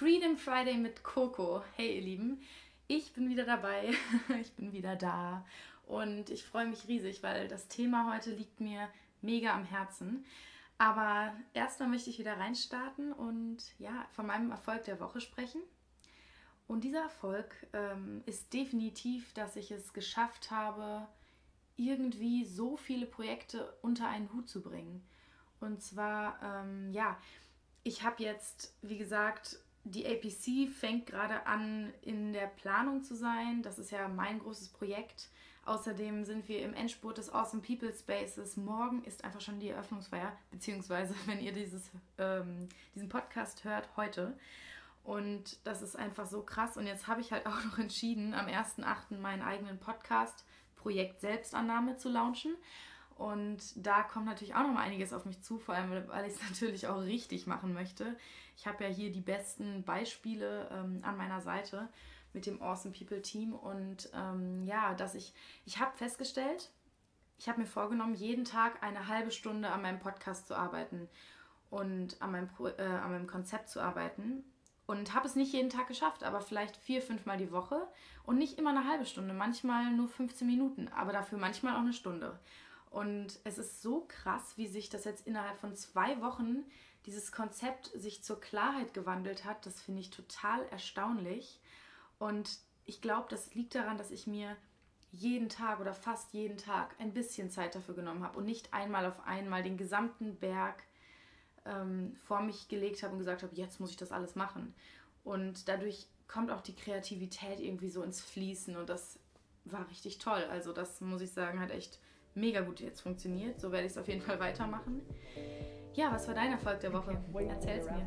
Freedom Friday mit Coco. Hey ihr Lieben, ich bin wieder dabei, ich bin wieder da und ich freue mich riesig, weil das Thema heute liegt mir mega am Herzen. Aber erstmal möchte ich wieder reinstarten und ja, von meinem Erfolg der Woche sprechen. Und dieser Erfolg ähm, ist definitiv, dass ich es geschafft habe, irgendwie so viele Projekte unter einen Hut zu bringen. Und zwar, ähm, ja, ich habe jetzt, wie gesagt, die APC fängt gerade an, in der Planung zu sein. Das ist ja mein großes Projekt. Außerdem sind wir im Endspurt des Awesome People Spaces. Morgen ist einfach schon die Eröffnungsfeier, beziehungsweise wenn ihr dieses, ähm, diesen Podcast hört, heute. Und das ist einfach so krass. Und jetzt habe ich halt auch noch entschieden, am 1.8. meinen eigenen Podcast Projekt Selbstannahme zu launchen. Und da kommt natürlich auch noch mal einiges auf mich zu, vor allem weil ich es natürlich auch richtig machen möchte. Ich habe ja hier die besten Beispiele ähm, an meiner Seite mit dem Awesome People Team. Und ähm, ja, dass ich, ich habe festgestellt, ich habe mir vorgenommen, jeden Tag eine halbe Stunde an meinem Podcast zu arbeiten und an meinem, äh, an meinem Konzept zu arbeiten. Und habe es nicht jeden Tag geschafft, aber vielleicht vier, fünf Mal die Woche. Und nicht immer eine halbe Stunde, manchmal nur 15 Minuten, aber dafür manchmal auch eine Stunde. Und es ist so krass, wie sich das jetzt innerhalb von zwei Wochen, dieses Konzept sich zur Klarheit gewandelt hat. Das finde ich total erstaunlich. Und ich glaube, das liegt daran, dass ich mir jeden Tag oder fast jeden Tag ein bisschen Zeit dafür genommen habe und nicht einmal auf einmal den gesamten Berg ähm, vor mich gelegt habe und gesagt habe, jetzt muss ich das alles machen. Und dadurch kommt auch die Kreativität irgendwie so ins Fließen und das war richtig toll. Also das muss ich sagen, hat echt mega gut jetzt funktioniert. So werde ich es auf jeden Fall weitermachen. Ja, was war dein Erfolg der Woche? Erzähl's mir.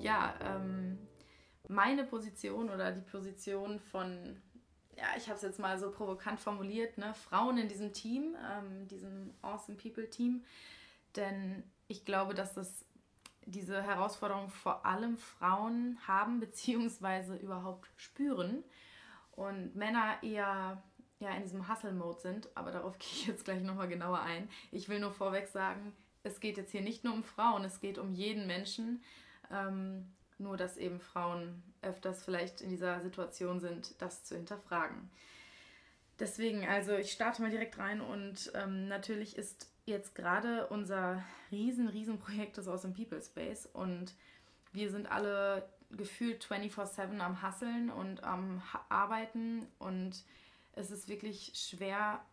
ja ähm, meine Position oder die Position von ja, ich habe es jetzt mal so provokant formuliert, ne, Frauen in diesem Team, ähm, diesem Awesome People Team. Denn ich glaube, dass das diese Herausforderung vor allem Frauen haben bzw. überhaupt spüren und Männer eher ja, in diesem Hustle-Mode sind, aber darauf gehe ich jetzt gleich nochmal genauer ein. Ich will nur vorweg sagen, es geht jetzt hier nicht nur um Frauen, es geht um jeden Menschen. Ähm, nur dass eben Frauen öfters vielleicht in dieser Situation sind, das zu hinterfragen. Deswegen, also ich starte mal direkt rein und ähm, natürlich ist jetzt gerade unser riesen, riesen Projekt das aus dem People Space und wir sind alle gefühlt 24-7 am Hasseln und am Arbeiten und es ist wirklich schwer,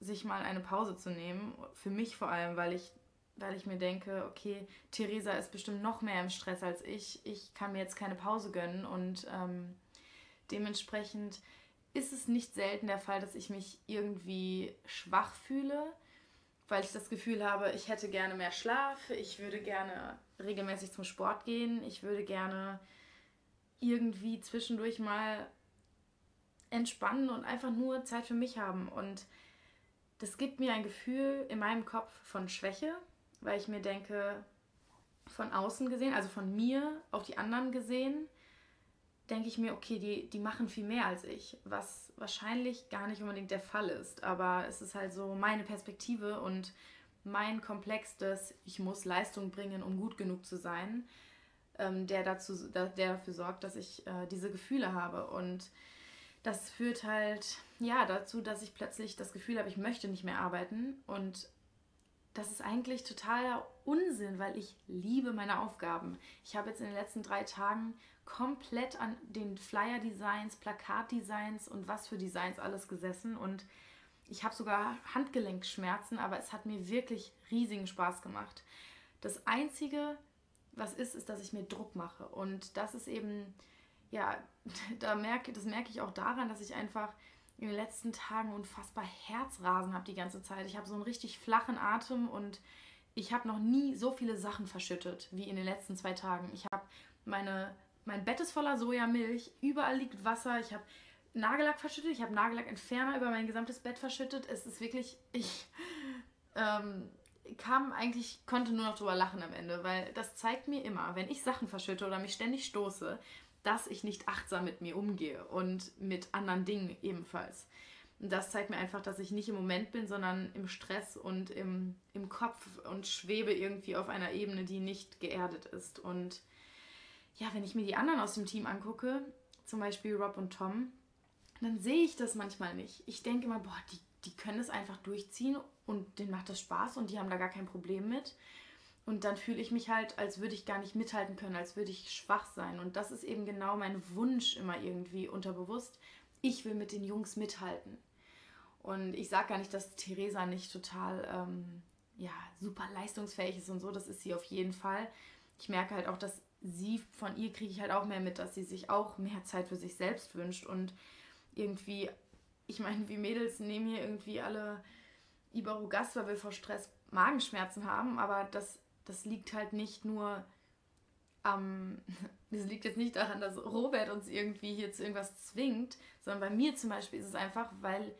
sich mal eine Pause zu nehmen. Für mich vor allem, weil ich weil ich mir denke, okay, Theresa ist bestimmt noch mehr im Stress als ich. Ich kann mir jetzt keine Pause gönnen und ähm, dementsprechend ist es nicht selten der Fall, dass ich mich irgendwie schwach fühle, weil ich das Gefühl habe, ich hätte gerne mehr Schlaf, ich würde gerne regelmäßig zum Sport gehen, ich würde gerne irgendwie zwischendurch mal entspannen und einfach nur Zeit für mich haben. Und das gibt mir ein Gefühl in meinem Kopf von Schwäche, weil ich mir denke, von außen gesehen, also von mir auf die anderen gesehen, denke ich mir, okay, die, die machen viel mehr als ich, was wahrscheinlich gar nicht unbedingt der Fall ist. Aber es ist halt so meine Perspektive und mein Komplex des, ich muss Leistung bringen, um gut genug zu sein, ähm, der, dazu, der dafür sorgt, dass ich äh, diese Gefühle habe. Und das führt halt ja dazu, dass ich plötzlich das Gefühl habe, ich möchte nicht mehr arbeiten und das ist eigentlich totaler Unsinn, weil ich liebe meine Aufgaben. Ich habe jetzt in den letzten drei Tagen komplett an den Flyer-Designs, Plakat-Designs und was für Designs alles gesessen und ich habe sogar Handgelenkschmerzen, aber es hat mir wirklich riesigen Spaß gemacht. Das Einzige, was ist, ist, dass ich mir Druck mache und das ist eben, ja, da merke, das merke ich auch daran, dass ich einfach in den letzten Tagen unfassbar Herzrasen habe die ganze Zeit. Ich habe so einen richtig flachen Atem und ich habe noch nie so viele Sachen verschüttet wie in den letzten zwei Tagen. Ich habe meine, mein Bett ist voller Sojamilch, überall liegt Wasser, ich habe Nagellack verschüttet, ich habe Nagellackentferner über mein gesamtes Bett verschüttet. Es ist wirklich, ich ähm, kam eigentlich, konnte nur noch drüber lachen am Ende, weil das zeigt mir immer, wenn ich Sachen verschütte oder mich ständig stoße, dass ich nicht achtsam mit mir umgehe und mit anderen Dingen ebenfalls. Und das zeigt mir einfach, dass ich nicht im Moment bin, sondern im Stress und im, im Kopf und schwebe irgendwie auf einer Ebene, die nicht geerdet ist. Und ja, wenn ich mir die anderen aus dem Team angucke, zum Beispiel Rob und Tom, dann sehe ich das manchmal nicht. Ich denke immer, boah, die, die können es einfach durchziehen und denen macht das Spaß und die haben da gar kein Problem mit. Und dann fühle ich mich halt, als würde ich gar nicht mithalten können, als würde ich schwach sein. Und das ist eben genau mein Wunsch immer irgendwie unterbewusst. Ich will mit den Jungs mithalten. Und ich sage gar nicht, dass Theresa nicht total ähm, ja, super leistungsfähig ist und so. Das ist sie auf jeden Fall. Ich merke halt auch, dass sie, von ihr kriege ich halt auch mehr mit, dass sie sich auch mehr Zeit für sich selbst wünscht und irgendwie, ich meine, wie Mädels nehmen hier irgendwie alle Iberogast, weil wir vor Stress Magenschmerzen haben, aber das, das liegt halt nicht nur am, das liegt jetzt nicht daran, dass Robert uns irgendwie hier zu irgendwas zwingt, sondern bei mir zum Beispiel ist es einfach, weil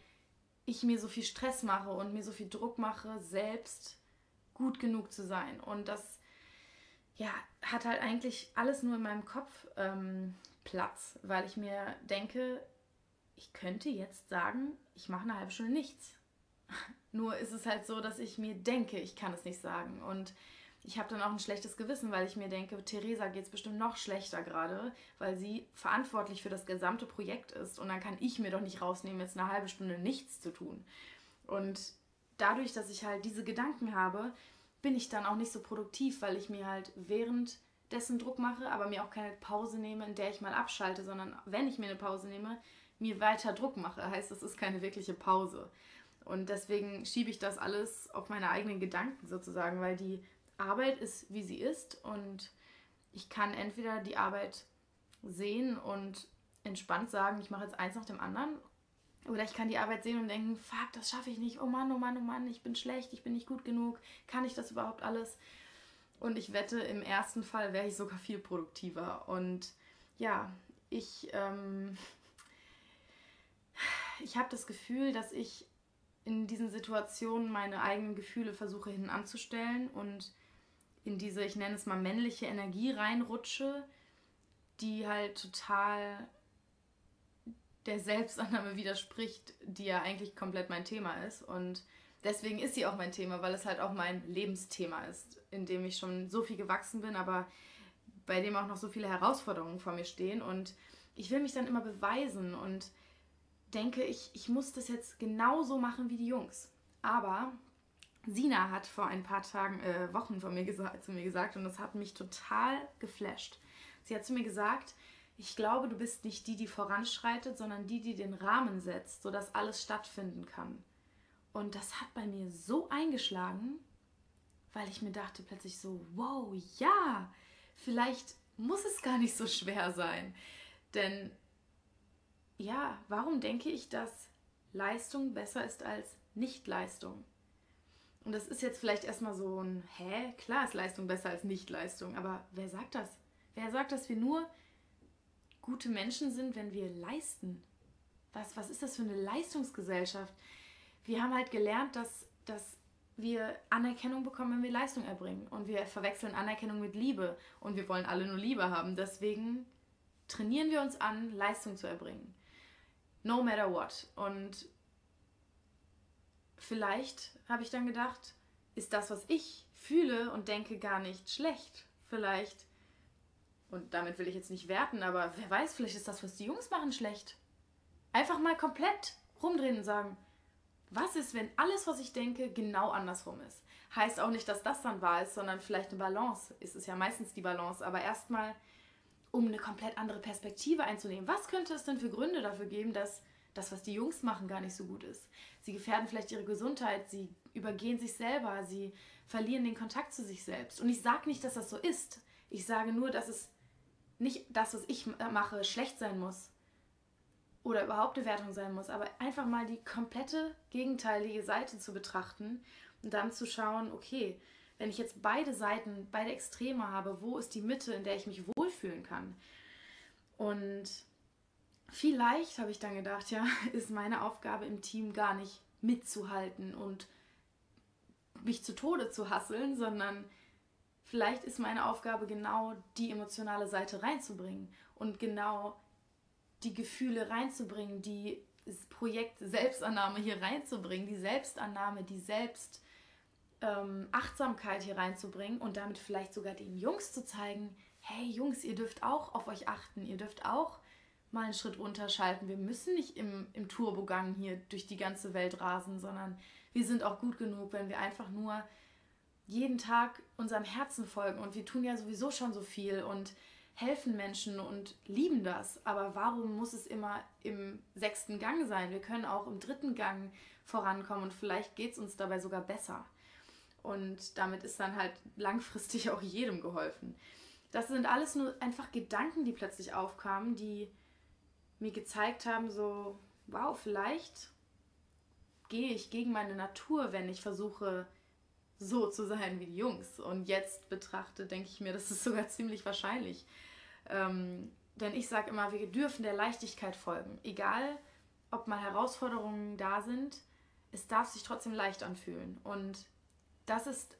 ich mir so viel Stress mache und mir so viel Druck mache, selbst gut genug zu sein. Und das ja, hat halt eigentlich alles nur in meinem Kopf ähm, Platz, weil ich mir denke, ich könnte jetzt sagen, ich mache eine halbe Stunde nichts. Nur ist es halt so, dass ich mir denke, ich kann es nicht sagen. Und ich habe dann auch ein schlechtes Gewissen, weil ich mir denke, Theresa geht es bestimmt noch schlechter gerade, weil sie verantwortlich für das gesamte Projekt ist. Und dann kann ich mir doch nicht rausnehmen, jetzt eine halbe Stunde nichts zu tun. Und dadurch, dass ich halt diese Gedanken habe, bin ich dann auch nicht so produktiv, weil ich mir halt währenddessen Druck mache, aber mir auch keine Pause nehme, in der ich mal abschalte, sondern wenn ich mir eine Pause nehme, mir weiter Druck mache. Heißt, es ist keine wirkliche Pause. Und deswegen schiebe ich das alles auf meine eigenen Gedanken sozusagen, weil die Arbeit ist, wie sie ist und ich kann entweder die Arbeit sehen und entspannt sagen, ich mache jetzt eins nach dem anderen oder ich kann die Arbeit sehen und denken, fuck, das schaffe ich nicht. Oh Mann, oh Mann, oh Mann, ich bin schlecht, ich bin nicht gut genug. Kann ich das überhaupt alles? Und ich wette, im ersten Fall wäre ich sogar viel produktiver. Und ja, ich ähm, ich habe das Gefühl, dass ich in diesen Situationen meine eigenen Gefühle versuche hinten anzustellen und in diese, ich nenne es mal männliche Energie reinrutsche, die halt total der Selbstannahme widerspricht, die ja eigentlich komplett mein Thema ist. Und deswegen ist sie auch mein Thema, weil es halt auch mein Lebensthema ist, in dem ich schon so viel gewachsen bin, aber bei dem auch noch so viele Herausforderungen vor mir stehen. Und ich will mich dann immer beweisen und denke, ich, ich muss das jetzt genauso machen wie die Jungs. Aber Sina hat vor ein paar Tagen, äh, Wochen von mir zu mir gesagt und das hat mich total geflasht. Sie hat zu mir gesagt, ich glaube, du bist nicht die, die voranschreitet, sondern die, die den Rahmen setzt, sodass alles stattfinden kann. Und das hat bei mir so eingeschlagen, weil ich mir dachte plötzlich so, wow, ja, vielleicht muss es gar nicht so schwer sein. Denn ja, warum denke ich, dass Leistung besser ist als Nichtleistung? Und das ist jetzt vielleicht erstmal so ein, hä, klar ist Leistung besser als Nichtleistung, aber wer sagt das? Wer sagt, dass wir nur gute Menschen sind, wenn wir leisten? Was, was ist das für eine Leistungsgesellschaft? Wir haben halt gelernt, dass, dass wir Anerkennung bekommen, wenn wir Leistung erbringen. Und wir verwechseln Anerkennung mit Liebe. Und wir wollen alle nur Liebe haben. Deswegen trainieren wir uns an, Leistung zu erbringen no matter what. Und vielleicht habe ich dann gedacht, ist das, was ich fühle und denke, gar nicht schlecht. Vielleicht, und damit will ich jetzt nicht werten, aber wer weiß, vielleicht ist das, was die Jungs machen, schlecht. Einfach mal komplett rumdrehen und sagen, was ist, wenn alles, was ich denke, genau andersrum ist? Heißt auch nicht, dass das dann wahr ist, sondern vielleicht eine Balance. Ist es ja meistens die Balance. Aber erstmal um eine komplett andere Perspektive einzunehmen. Was könnte es denn für Gründe dafür geben, dass das, was die Jungs machen, gar nicht so gut ist? Sie gefährden vielleicht ihre Gesundheit, sie übergehen sich selber, sie verlieren den Kontakt zu sich selbst. Und ich sage nicht, dass das so ist. Ich sage nur, dass es nicht das, was ich mache, schlecht sein muss oder überhaupt eine Wertung sein muss, aber einfach mal die komplette gegenteilige Seite zu betrachten und dann zu schauen, okay, wenn ich jetzt beide Seiten, beide Extreme habe, wo ist die Mitte, in der ich mich wohlfühlen kann? Und vielleicht habe ich dann gedacht, ja, ist meine Aufgabe im Team gar nicht mitzuhalten und mich zu Tode zu hasseln, sondern vielleicht ist meine Aufgabe genau die emotionale Seite reinzubringen und genau die Gefühle reinzubringen, die Projekt Selbstannahme hier reinzubringen, die Selbstannahme, die Selbst ähm, hier reinzubringen und damit vielleicht sogar den Jungs zu zeigen, hey Jungs, ihr dürft auch auf euch achten, ihr dürft auch mal einen Schritt runterschalten. Wir müssen nicht im, im Turbogang hier durch die ganze Welt rasen, sondern wir sind auch gut genug, wenn wir einfach nur jeden Tag unserem Herzen folgen und wir tun ja sowieso schon so viel und helfen Menschen und lieben das. Aber warum muss es immer im sechsten Gang sein? Wir können auch im dritten Gang vorankommen und vielleicht geht es uns dabei sogar besser. Und damit ist dann halt langfristig auch jedem geholfen. Das sind alles nur einfach Gedanken, die plötzlich aufkamen, die mir gezeigt haben, so, wow, vielleicht gehe ich gegen meine Natur, wenn ich versuche, so zu sein wie die Jungs. Und jetzt betrachte, denke ich mir, das ist sogar ziemlich wahrscheinlich. Ähm, denn ich sage immer, wir dürfen der Leichtigkeit folgen. Egal, ob mal Herausforderungen da sind, es darf sich trotzdem leicht anfühlen. Und das ist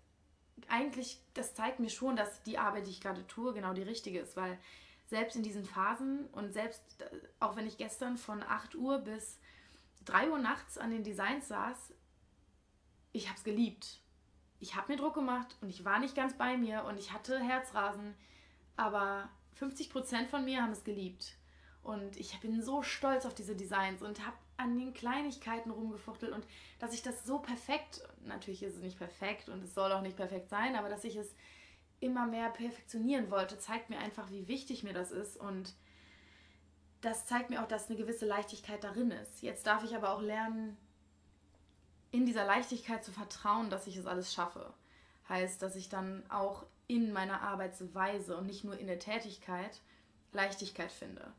eigentlich, das zeigt mir schon, dass die Arbeit, die ich gerade tue, genau die richtige ist, weil selbst in diesen Phasen und selbst, auch wenn ich gestern von 8 Uhr bis 3 Uhr nachts an den Designs saß, ich habe es geliebt ich habe mir Druck gemacht und ich war nicht ganz bei mir und ich hatte Herzrasen, aber 50% von mir haben es geliebt. Und ich bin so stolz auf diese Designs und habe an den Kleinigkeiten rumgefuchtelt und dass ich das so perfekt, natürlich ist es nicht perfekt und es soll auch nicht perfekt sein, aber dass ich es immer mehr perfektionieren wollte, zeigt mir einfach, wie wichtig mir das ist und das zeigt mir auch, dass eine gewisse Leichtigkeit darin ist. Jetzt darf ich aber auch lernen, in dieser Leichtigkeit zu vertrauen, dass ich es alles schaffe. Heißt, dass ich dann auch in meiner Arbeitsweise und nicht nur in der Tätigkeit Leichtigkeit finde.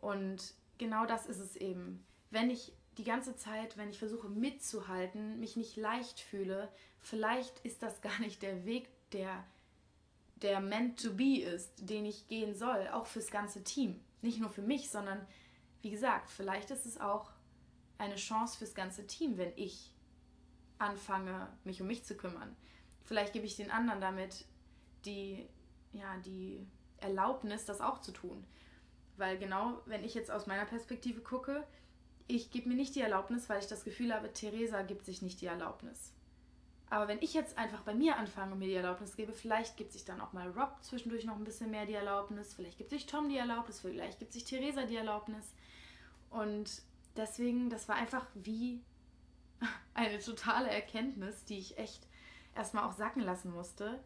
Und genau das ist es eben. Wenn ich die ganze Zeit, wenn ich versuche mitzuhalten, mich nicht leicht fühle, vielleicht ist das gar nicht der Weg, der, der meant to be ist, den ich gehen soll, auch fürs ganze Team. Nicht nur für mich, sondern wie gesagt, vielleicht ist es auch eine Chance fürs ganze Team, wenn ich anfange, mich um mich zu kümmern. Vielleicht gebe ich den anderen damit die, ja, die Erlaubnis, das auch zu tun. Weil genau, wenn ich jetzt aus meiner Perspektive gucke, ich gebe mir nicht die Erlaubnis, weil ich das Gefühl habe, Theresa gibt sich nicht die Erlaubnis. Aber wenn ich jetzt einfach bei mir anfange und mir die Erlaubnis gebe, vielleicht gibt sich dann auch mal Rob zwischendurch noch ein bisschen mehr die Erlaubnis, vielleicht gibt sich Tom die Erlaubnis, vielleicht gibt sich Theresa die Erlaubnis. Und deswegen, das war einfach wie eine totale Erkenntnis, die ich echt erstmal auch sacken lassen musste.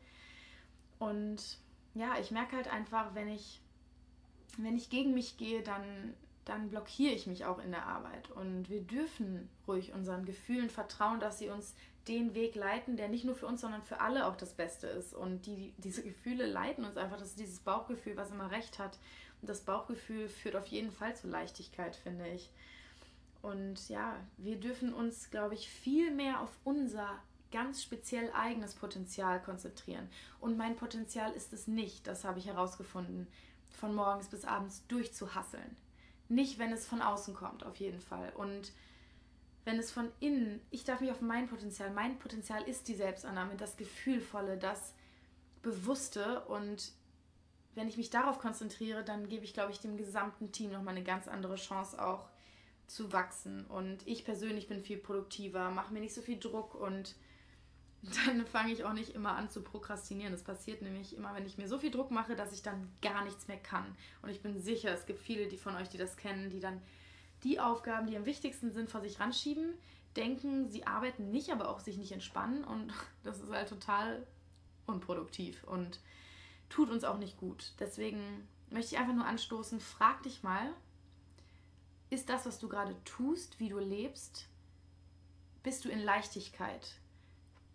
Und ja, ich merke halt einfach, wenn ich, wenn ich gegen mich gehe, dann, dann blockiere ich mich auch in der Arbeit. Und wir dürfen ruhig unseren Gefühlen vertrauen, dass sie uns den Weg leiten, der nicht nur für uns, sondern für alle auch das Beste ist. Und die, diese Gefühle leiten uns einfach. Das ist dieses Bauchgefühl, was immer recht hat. Und das Bauchgefühl führt auf jeden Fall zu Leichtigkeit, finde ich. Und ja, wir dürfen uns, glaube ich, viel mehr auf unser ganz speziell eigenes Potenzial konzentrieren. Und mein Potenzial ist es nicht, das habe ich herausgefunden, von morgens bis abends durchzuhasseln. Nicht, wenn es von außen kommt, auf jeden Fall. Und wenn es von innen, ich darf mich auf mein Potenzial, mein Potenzial ist die Selbstannahme, das Gefühlvolle, das Bewusste. Und wenn ich mich darauf konzentriere, dann gebe ich, glaube ich, dem gesamten Team nochmal eine ganz andere Chance auch zu wachsen. Und ich persönlich bin viel produktiver, mache mir nicht so viel Druck und dann fange ich auch nicht immer an zu prokrastinieren. Das passiert nämlich immer, wenn ich mir so viel Druck mache, dass ich dann gar nichts mehr kann. Und ich bin sicher, es gibt viele die von euch, die das kennen, die dann die Aufgaben, die am wichtigsten sind, vor sich ranschieben, denken, sie arbeiten nicht, aber auch sich nicht entspannen. Und das ist halt total unproduktiv und tut uns auch nicht gut. Deswegen möchte ich einfach nur anstoßen, frag dich mal, ist das, was du gerade tust, wie du lebst, bist du in Leichtigkeit?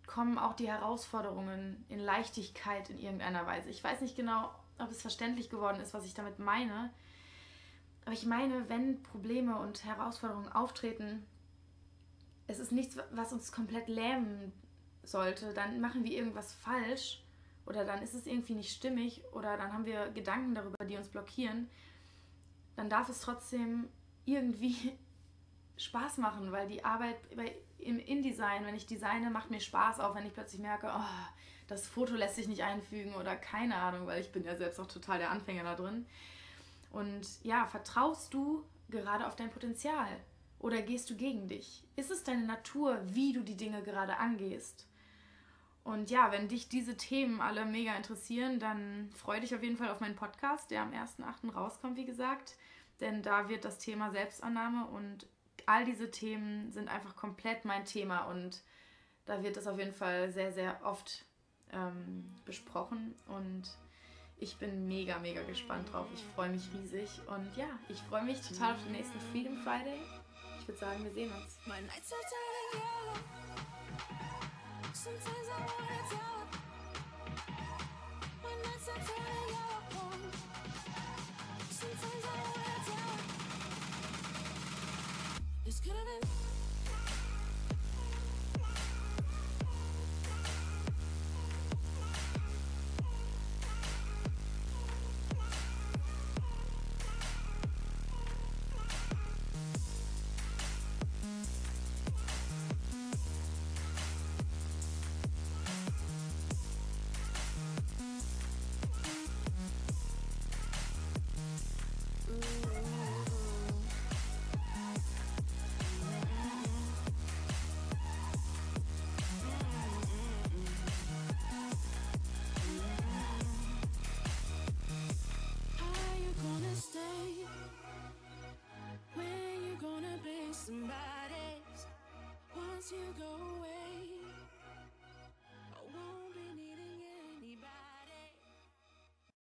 Kommen auch die Herausforderungen in Leichtigkeit in irgendeiner Weise? Ich weiß nicht genau, ob es verständlich geworden ist, was ich damit meine. Aber ich meine, wenn Probleme und Herausforderungen auftreten, es ist nichts, was uns komplett lähmen sollte, dann machen wir irgendwas falsch oder dann ist es irgendwie nicht stimmig oder dann haben wir Gedanken darüber, die uns blockieren, dann darf es trotzdem irgendwie Spaß machen, weil die Arbeit im InDesign, wenn ich designe, macht mir Spaß, auch wenn ich plötzlich merke, oh, das Foto lässt sich nicht einfügen oder keine Ahnung, weil ich bin ja selbst auch total der Anfänger da drin. Und ja, vertraust du gerade auf dein Potenzial oder gehst du gegen dich? Ist es deine Natur, wie du die Dinge gerade angehst? Und ja, wenn dich diese Themen alle mega interessieren, dann freue dich auf jeden Fall auf meinen Podcast, der am 1.8. rauskommt, wie gesagt. Denn da wird das Thema Selbstannahme und all diese Themen sind einfach komplett mein Thema und da wird es auf jeden Fall sehr, sehr oft ähm, besprochen und ich bin mega, mega gespannt drauf. Ich freue mich riesig und ja, ich freue mich total auf den nächsten Freedom Friday. Ich würde sagen, wir sehen uns.